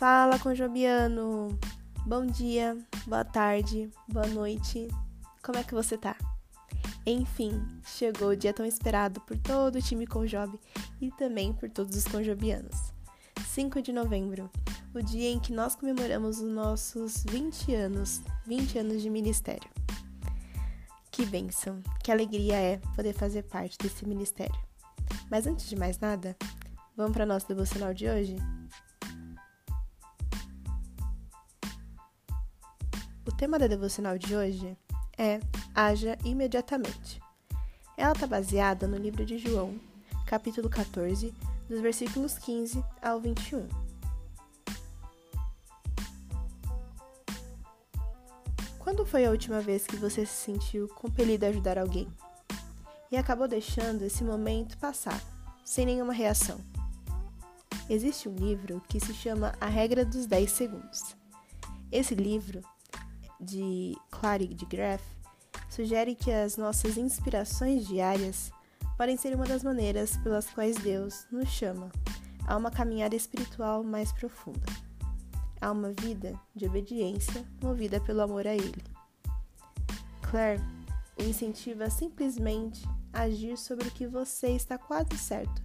Fala, Conjobiano! Bom dia, boa tarde, boa noite. Como é que você tá? Enfim, chegou o dia tão esperado por todo o time Conjob e também por todos os conjobianos. 5 de novembro, o dia em que nós comemoramos os nossos 20 anos, 20 anos de ministério. Que bênção, que alegria é poder fazer parte desse ministério. Mas antes de mais nada, vamos para nosso devocional de hoje? O tema da devocional de hoje é Haja imediatamente. Ela está baseada no livro de João, capítulo 14, dos versículos 15 ao 21. Quando foi a última vez que você se sentiu compelido a ajudar alguém e acabou deixando esse momento passar, sem nenhuma reação? Existe um livro que se chama A Regra dos 10 Segundos. Esse livro, de Clary de Graff, sugere que as nossas inspirações diárias podem ser uma das maneiras pelas quais Deus nos chama a uma caminhada espiritual mais profunda, a uma vida de obediência movida pelo amor a Ele. Claire incentiva a simplesmente agir sobre o que você está quase certo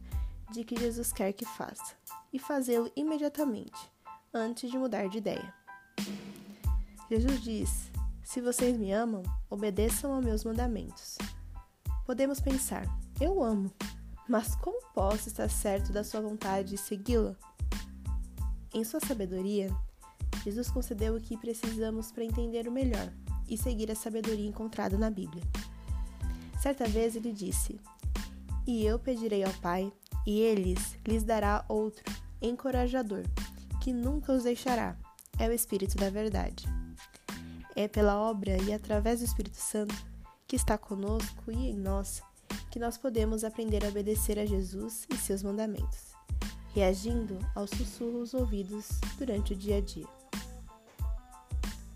de que Jesus quer que faça e fazê-lo imediatamente, antes de mudar de ideia. Jesus diz: Se vocês me amam, obedeçam aos meus mandamentos. Podemos pensar, eu amo, mas como posso estar certo da sua vontade de segui-la? Em sua sabedoria, Jesus concedeu o que precisamos para entender o melhor e seguir a sabedoria encontrada na Bíblia. Certa vez ele disse: E eu pedirei ao Pai, e eles lhes dará outro, encorajador, que nunca os deixará. É o Espírito da Verdade. É pela obra e através do Espírito Santo que está conosco e em nós que nós podemos aprender a obedecer a Jesus e seus mandamentos, reagindo aos sussurros ouvidos durante o dia a dia.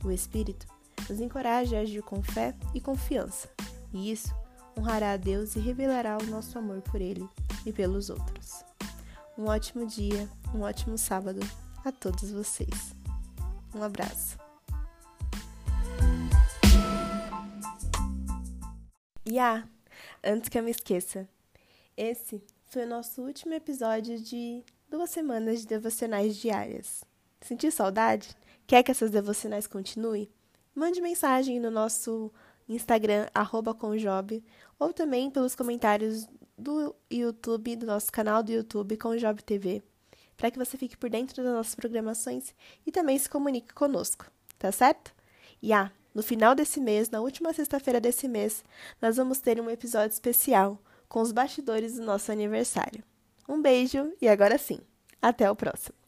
O Espírito nos encoraja a agir com fé e confiança, e isso honrará a Deus e revelará o nosso amor por Ele e pelos outros. Um ótimo dia, um ótimo sábado a todos vocês. Um abraço. E ah, Antes que eu me esqueça, esse foi o nosso último episódio de duas semanas de devocionais diárias. Sentiu saudade? Quer que essas devocionais continuem? Mande mensagem no nosso Instagram, conjob, ou também pelos comentários do YouTube, do nosso canal do YouTube, Conjob TV, para que você fique por dentro das nossas programações e também se comunique conosco, tá certo? E no final desse mês, na última sexta-feira desse mês, nós vamos ter um episódio especial com os bastidores do nosso aniversário. Um beijo e agora sim, até o próximo!